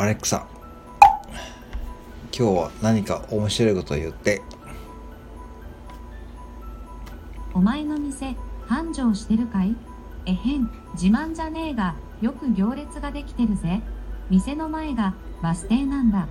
アレクサ今日は何か面白いことを言って。お前の店繁盛してるかい？えへん。自慢じゃねえが。よく行列ができてるぜ。店の前がバス停なんだ。